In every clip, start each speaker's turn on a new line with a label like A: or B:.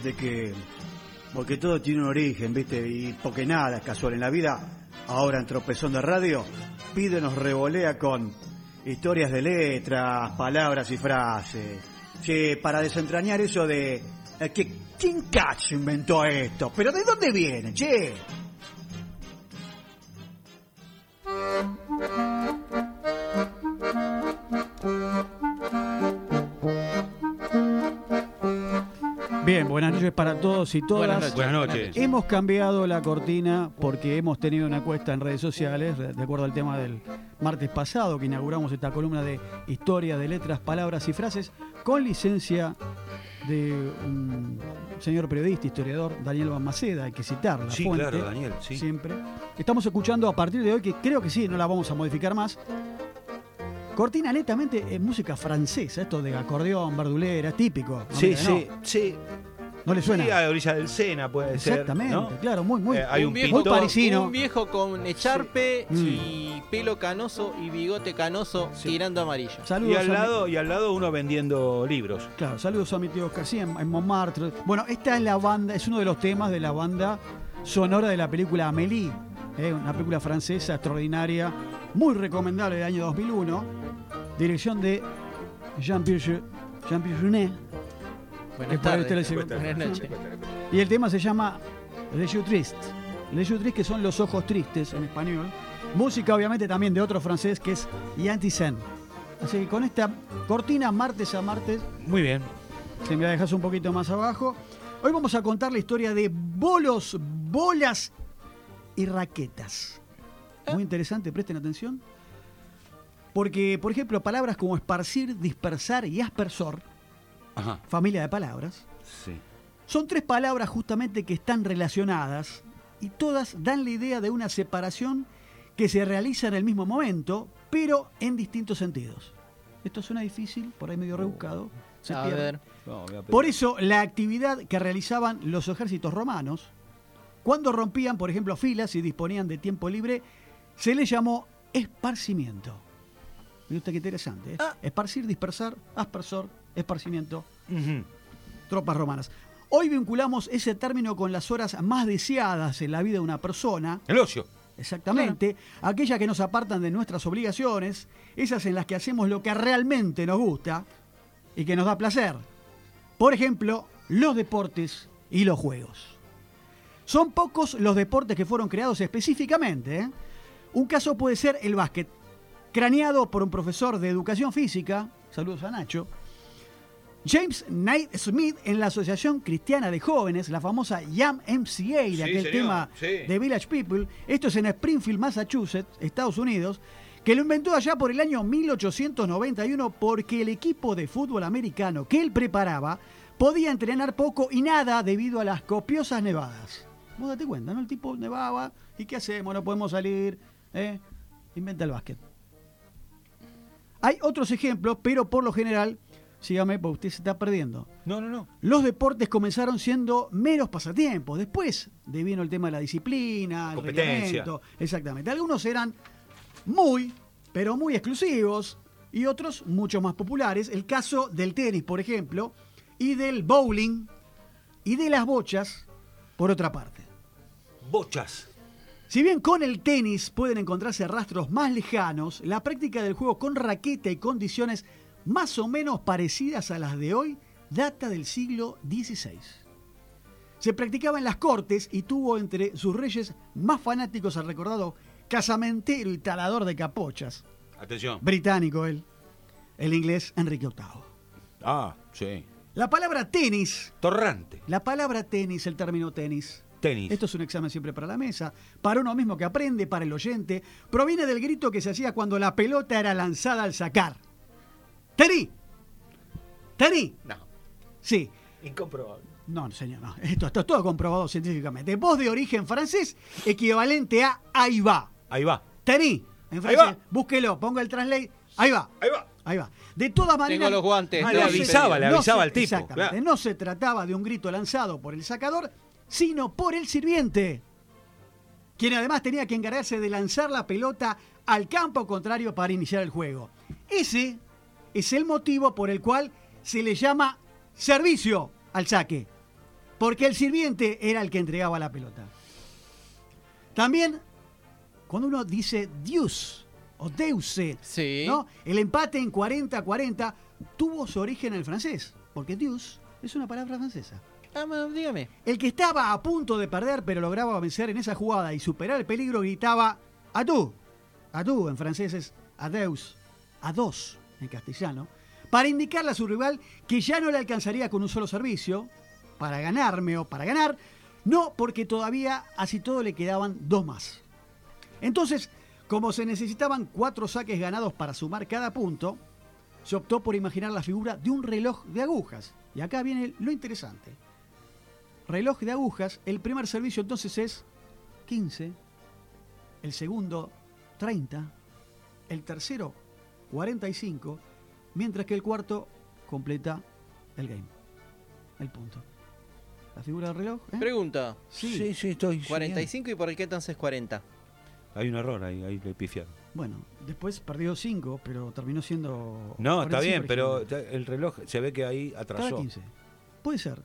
A: que porque todo tiene un origen, ¿viste? Y porque nada es casual en la vida. Ahora en Tropezón de Radio, pide nos revolea con historias de letras, palabras y frases. Che, para desentrañar eso de eh, que quién cacho inventó esto, pero ¿de dónde viene, che? Noches para todos y todas.
B: Buenas noches.
A: Hemos cambiado la cortina porque hemos tenido una encuesta en redes sociales, de acuerdo al tema del martes pasado, que inauguramos esta columna de historia de letras, palabras y frases, con licencia de un señor periodista, historiador, Daniel Balmaceda, hay que citarla.
B: Sí, claro, Daniel, sí.
A: Siempre. Estamos escuchando a partir de hoy, que creo que sí, no la vamos a modificar más. Cortina netamente en música francesa, esto de acordeón, verdulera, típico.
B: Sí, sí, sí.
A: ¿No le suena?
B: Sí, a la orilla del Sena puede ser.
A: Exactamente,
B: ¿no?
A: claro, muy, muy,
B: Eh, hay un
A: muy
B: pintor-
A: parisino.
C: Un viejo con echarpe
A: Sí.
C: y pelo canoso y bigote canoso tirando amarillo.
A: Saludos
B: Y al,
A: a mi-
B: lado, y al lado uno vendiendo libros.
A: Claro, saludos a mi tío Oscar, sí, en, en Montmartre. Bueno, esta es la banda, es uno de los temas de la banda sonora de la película Amélie, ¿eh? una película francesa extraordinaria, muy recomendable del año 2001, dirección de Jean-Pierre Jean-Pierre Jeunet,
C: Buenas tardes. Buenas noches.
A: y el tema se llama Les Yeux Tristes. Les Yeux Tristes, que son los ojos tristes en español. Música, obviamente, también de otro francés que es Yanti Sen. Así que con esta cortina, martes a martes,
B: Muy bien.
A: si me la dejas un poquito más abajo. Hoy vamos a contar la historia de bolos, bolas y raquetas. Muy interesante, presten atención. Porque, por ejemplo, palabras como esparcir, dispersar y aspersor,
B: Ajá.
A: familia de palabras,
B: Sí.
A: son tres palabras justamente que están relacionadas y todas dan la idea de una separación que se realiza en el mismo momento, pero en distintos sentidos. Esto suena difícil, por ahí medio rebuscado. Se
C: A
A: pierde.
C: ver.
B: No, voy a pedir-
A: Por eso, la actividad que realizaban los ejércitos romanos, cuando rompían, por ejemplo, filas y disponían de tiempo libre, se le llamó esparcimiento. Mira usted qué interesante. ¿eh? Esparcir, dispersar, aspersor, esparcimiento, tropas romanas. Hoy vinculamos ese término con las horas más deseadas en la vida de una persona,
B: El ocio.
A: exactamente, aquellas que nos apartan de nuestras obligaciones, esas en las que hacemos lo que realmente nos gusta y que nos da placer. Por ejemplo, los deportes y los juegos. Son pocos los deportes que fueron creados específicamente. ¿eh? Un caso puede ser el básquet, craneado por un profesor de educación física, saludos a Nacho, James Knight Smith en la Asociación Cristiana de Jóvenes, la famosa Yam MCA de
B: Sí,
A: aquel
B: señor,
A: tema
B: sí.
A: de Village People, esto es en Springfield, Massachusetts, Estados Unidos, que lo inventó allá por el año 1891 porque el equipo de fútbol americano que él preparaba podía entrenar poco y nada debido a las copiosas nevadas. Vos date cuenta, ¿no? El tipo nevaba y ¿qué hacemos? No podemos salir. ¿eh? Inventa el básquet. Hay otros ejemplos, pero por lo general, sígame, porque usted se está perdiendo.
B: No, no, no.
A: Los deportes comenzaron siendo meros pasatiempos. Después de vino el tema de la disciplina, el reglamento. Exactamente. Algunos eran muy, pero muy exclusivos y otros mucho más populares. El caso del tenis, por ejemplo, y del bowling y de las bochas, por otra parte.
B: Bochas.
A: Si bien con el tenis pueden encontrarse rastros más lejanos, la práctica del juego con raqueta y condiciones más o menos parecidas a las de hoy data del siglo XVI. Se practicaba en las cortes y tuvo entre sus reyes más fanáticos al recordado casamentero y talador de capochas,
B: Atención.
A: británico él, el inglés Enrique VIII.
B: Ah, sí.
A: La palabra tenis,
B: Torrante.
A: la palabra tenis, el término tenis,
B: Tenis.
A: Esto es un examen siempre para la mesa, para uno mismo que aprende, para el oyente. Proviene del grito que se hacía cuando la pelota era lanzada al sacar. ¡Tení! ¡Tení!
C: No.
A: Sí.
B: Incomprobable.
A: No, señor, no. Esto, esto es todo comprobado científicamente. Voz de origen francés, equivalente a ahí va.
B: Ahí va.
A: Tení. En
B: Ahí
A: francés,
B: va.
A: búsquelo, ponga el translate. Ahí va.
B: Ahí va.
A: Ahí va. De todas maneras.
C: los guantes,
A: no
B: le avisaba, le
A: no
B: avisaba
A: se-
B: al tipo,
A: Exactamente.
B: claro.
A: No se trataba de un grito lanzado por el sacador, sino por el sirviente, quien además tenía que encargarse de lanzar la pelota al campo contrario para iniciar el juego. Ese es el motivo por el cual se le llama servicio al saque. porque el sirviente era el que entregaba la pelota. También, cuando uno dice Dios o Deuse,
C: Sí.
A: ¿no? el empate en 40-40 tuvo su origen en el francés, porque Dios es una palabra francesa.
C: Ah, dígame.
A: El que estaba a punto de perder pero lograba vencer en esa jugada y superar el peligro gritaba a tú, a tú en francés es adeus, a dos castellano, para indicarle a su rival que ya no le alcanzaría con un solo servicio para ganarme o para ganar, no porque todavía así todo le quedaban dos más. Entonces, como se necesitaban cuatro saques ganados para sumar cada punto, se optó por imaginar la figura de un reloj de agujas. Y acá viene lo interesante reloj de agujas, el primer servicio entonces es 15, el segundo 30, el tercero 45, mientras que el cuarto completa el game, el punto. La figura del reloj. ¿eh?
C: Pregunta.
A: Sí.
B: sí, sí, estoy.
C: 45 y por qué entonces 40.
B: Hay un error ahí, ahí le pifiaron.
A: Bueno, después perdió 5, pero terminó siendo.
B: No, está
A: 45
B: bien, pero el reloj se ve que ahí
A: Cada
B: atrasó.
A: 15. Puede ser.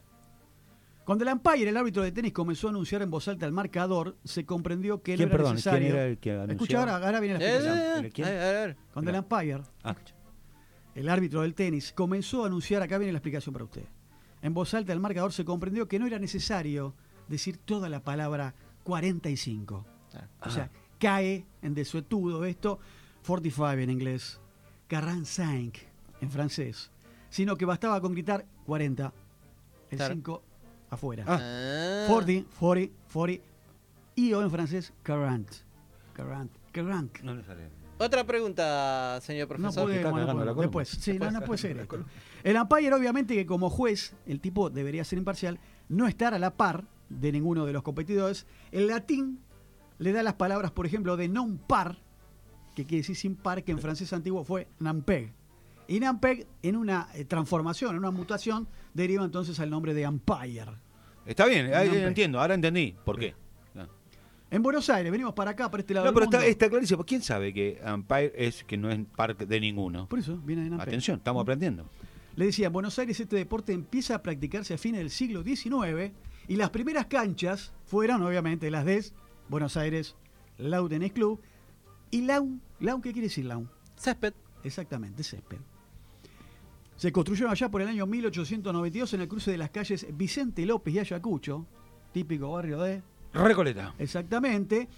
A: Cuando el umpire, el árbitro de tenis, comenzó a anunciar en voz alta el marcador, se comprendió que no
B: ¿Quién,
A: era
B: perdón?
A: necesario.
B: ¿Quién era el que anunció?
A: Escucha, ahora, ahora viene la
C: Eh,
A: explicación.
C: eh, eh.
A: Cuando el umpire,
B: Ah.
A: el árbitro del tenis, comenzó a anunciar, acá viene la explicación para usted. En voz alta el marcador se comprendió que no era necesario decir toda la palabra 45. O sea, cae en desuetudo esto, 45 en inglés, 45 en francés, sino que bastaba con gritar 40, el
C: Claro.
A: 5 afuera.
C: Ah.
A: 40, 40, 40, y o en francés 40, 40, 40.
B: No le sale.
C: Otra pregunta, señor
A: No
C: profesor.
A: puede,
B: está
A: bueno,
B: la columna.
A: después. Sí, no, no puede ser esto. El umpire, obviamente, que como juez, el tipo debería ser imparcial, no estar a la par de ninguno de los competidores. El latín le da las palabras, por ejemplo, de non par, que quiere decir sin par, que en francés antiguo fue nampeg. Y nampeg, en una eh, transformación, en una mutación, deriva entonces al nombre de umpire.
B: Está bien, ahí entiendo, ahora entendí. ¿Por qué?
A: En Buenos Aires, venimos para acá, para este lado
B: No,
A: del
B: pero está,
A: mundo.
B: está clarísimo. ¿Quién sabe que Empire es que no es parte de ninguno?
A: Por eso viene de nampeg.
B: Atención, estamos aprendiendo.
A: Le decía, en Buenos Aires este deporte empieza a practicarse a fines del siglo XIX y las primeras canchas fueron obviamente las de Buenos Aires Lawn Tennis Club y Lawn, Lawn ¿qué quiere decir Lawn?
C: Césped.
A: Exactamente, césped. Se construyeron allá por el año 1892 en el cruce de las calles Vicente López y Ayacucho, típico barrio de
B: Recoleta.
A: Exactamente.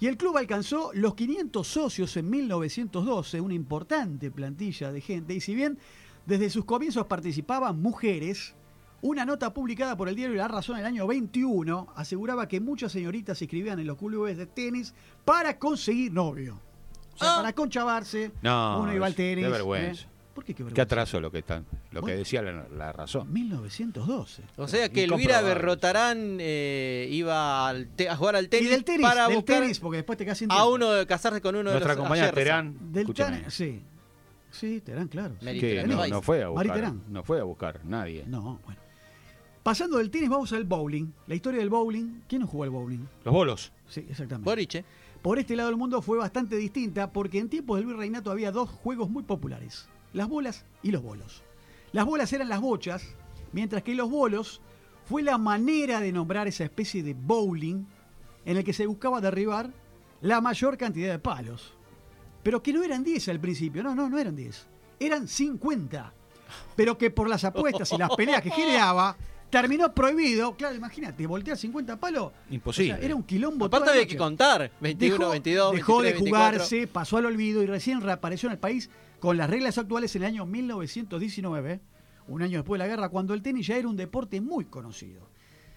A: Y el club alcanzó los 500 socios en 1912, una importante plantilla de gente. Y si bien desde sus comienzos participaban mujeres, una nota publicada por el diario La Razón en el año 21 aseguraba que muchas señoritas se inscribían en los clubes de tenis para conseguir novio. O sea,
C: Ah.
A: para conchavarse,
B: No,
A: uno iba al tenis.
B: qué vergüenza.
A: ¿eh? ¿Por qué qué
B: Qué atraso lo que están, lo que decía la, la razón.
A: 1912.
C: O sea que Elvira. Berrotarán eh, iba al te- a jugar al tenis,
A: y del tenis,
C: para
A: del
C: buscar
A: tenis, porque después te quedas sin
C: a uno de casarse con uno
B: Nuestra
C: de los
B: compañera
C: Ayerza.
B: Terán,
A: Del tenis, sí. Sí, Terán, claro. sí.
B: Que
C: Terán,
B: no, fue a buscar,
A: Terán.
B: no fue a buscar nadie.
A: No, bueno. Pasando del tenis, vamos al bowling. La historia del bowling. ¿Quién no jugó al bowling?
B: Los bolos.
A: Sí, exactamente.
C: Boriche.
A: Por este lado del mundo fue bastante distinta porque en tiempos del virreinato había dos juegos muy populares: las bolas y los bolos. Las bolas eran las bochas, mientras que los bolos fue la manera de nombrar esa especie de bowling en el que se buscaba derribar la mayor cantidad de palos. Pero que no eran 10 al principio, no, no, no eran 10. Eran 50. Pero que por las apuestas y las peleas que generaba, terminó prohibido. Claro, imagínate, voltear 50 palos.
B: Imposible.
A: O sea, era un quilombo.
C: Aparte había que contar. 21,
A: Dejó-
C: 22,
A: dejó
C: 23,
A: de
C: 24.
A: jugarse, pasó al olvido y recién reapareció en el país con las reglas actuales en el año 1919, un año después de la guerra, cuando el tenis ya era un deporte muy conocido.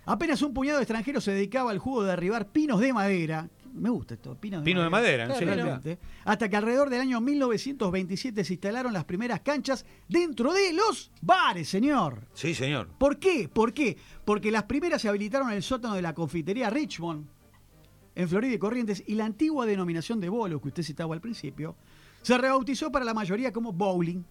A: Apenas un puñado de extranjeros se dedicaba al juego de derribar pinos de madera. Me gusta esto, pinos de
B: Pino de
A: madera.
B: madera, sí,
C: Claro,
A: Realmente. Hasta que alrededor del año 1927 se instalaron las primeras canchas dentro de los bares, señor.
B: Sí, señor.
A: ¿Por qué? ¿Por qué? Porque las primeras se habilitaron en el sótano de la confitería Richmond, en Florida y Corrientes, y la antigua denominación de bolo, que usted citaba al principio, se rebautizó para la mayoría como bowling.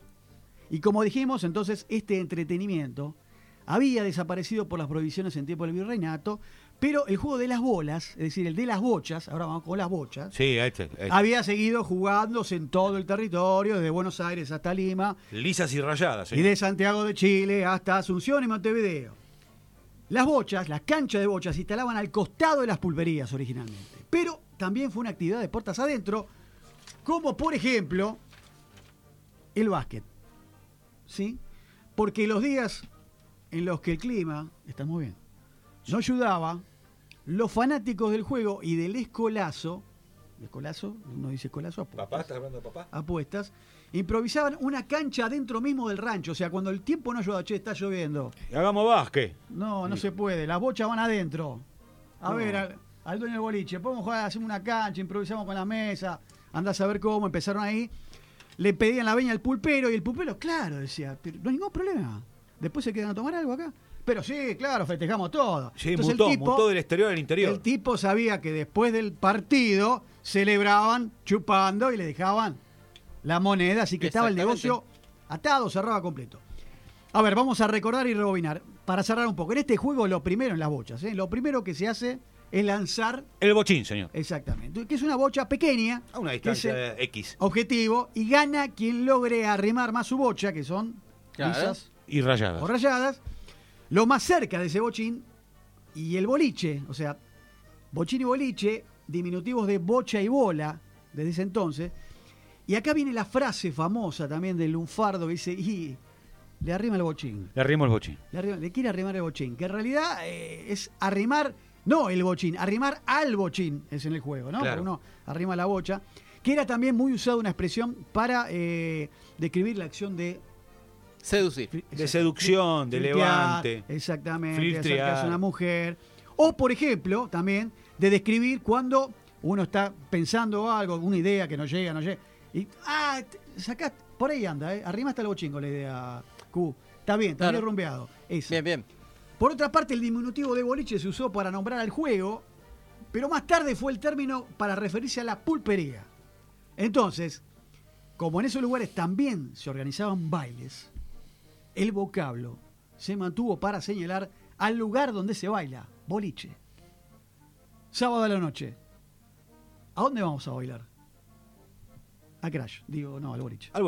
A: Y como dijimos, entonces, este entretenimiento había desaparecido por las prohibiciones en tiempo del virreinato, pero el juego de las bolas, es decir, el de las bochas, ahora vamos con las bochas,
B: Sí, este, este.
A: había seguido jugándose en todo el territorio, desde Buenos Aires hasta Lima,
B: Lisas y rayadas.
A: y
B: señor.
A: de Santiago de Chile hasta Asunción y Montevideo. Las bochas, las canchas de bochas se instalaban al costado de las pulperías originalmente. Pero también fue una actividad de puertas adentro, como por ejemplo el básquet. ¿Sí? Porque los días en los que el clima, está muy bien, no ayudaba, los fanáticos del juego y del escolazo, escolazo, uno dice escolazo, apuestas,
B: ¿Papá? ¿Estás hablando de papá?
A: apuestas, improvisaban una cancha dentro mismo del rancho. O sea, cuando el tiempo no ayudaba, che, está lloviendo.
B: Hagamos básquet.
A: No, no se puede. Las bochas van adentro. A
B: No.
A: ver, al, al dueño del boliche, podemos jugar, hacemos una cancha, improvisamos con la mesa, andás a ver cómo, empezaron ahí. Le pedían la veña al pulpero y el pulpero, claro, decía, "Pero no hay ningún problema. Después se quedan a tomar algo acá. Pero sí, claro, festejamos todo.
B: Sí,
A: Entonces
B: mutó,
A: el tipo,
B: mutó del exterior al interior.
A: el tipo sabía que después del partido celebraban chupando y le dejaban la moneda, así que estaba el negocio atado, cerraba completo. A ver, vamos a recordar y rebobinar. Para cerrar un poco, en este juego lo primero en las bochas, ¿eh? lo primero que se hace es lanzar
B: El bochín, señor.
A: exactamente, que es una bocha pequeña,
B: A una
A: que es
B: distancia X.
A: objetivo, y gana quien logre arrimar más su bocha, que son
C: Claro.
A: lisas
B: Y rayadas.
A: o rayadas, lo más cerca de ese bochín y el boliche, o sea, bochín y boliche, diminutivos de bocha y bola, desde ese entonces. Y acá viene la frase famosa también del lunfardo que dice, y le arrima el bochín,
B: Le arrimó el bochín.
A: le, arrima- le quiere arrimar el bochín, que en realidad eh, es arrimar, no el bochín, arrimar al bochín es en el juego, ¿no?
B: Claro.
A: Uno arrima la bocha, que era también muy usada una expresión para eh, describir la acción de
C: Seducir.
B: De seducción, de
A: Flirtear,
B: levante.
A: Exactamente,
B: Flirtear.
A: acercarse a una mujer. O, por ejemplo, también de describir cuando uno está pensando algo, una idea que no llega, no llega. Y, ah, te- sacá, por ahí anda, ¿eh? Arrimaste el bochín con la idea, Q. Está bien, está
C: Claro.
A: bien rumbeado. Esa.
C: Bien, bien.
A: Por otra parte, el diminutivo de boliche se usó para nombrar al juego, pero más tarde fue el término para referirse a la pulpería. Entonces, como en esos lugares también se organizaban bailes, el vocablo se mantuvo para señalar al lugar donde se baila, boliche. Sábado a la noche. ¿A dónde vamos a bailar? A Crash, digo, no, al boliche.
B: Al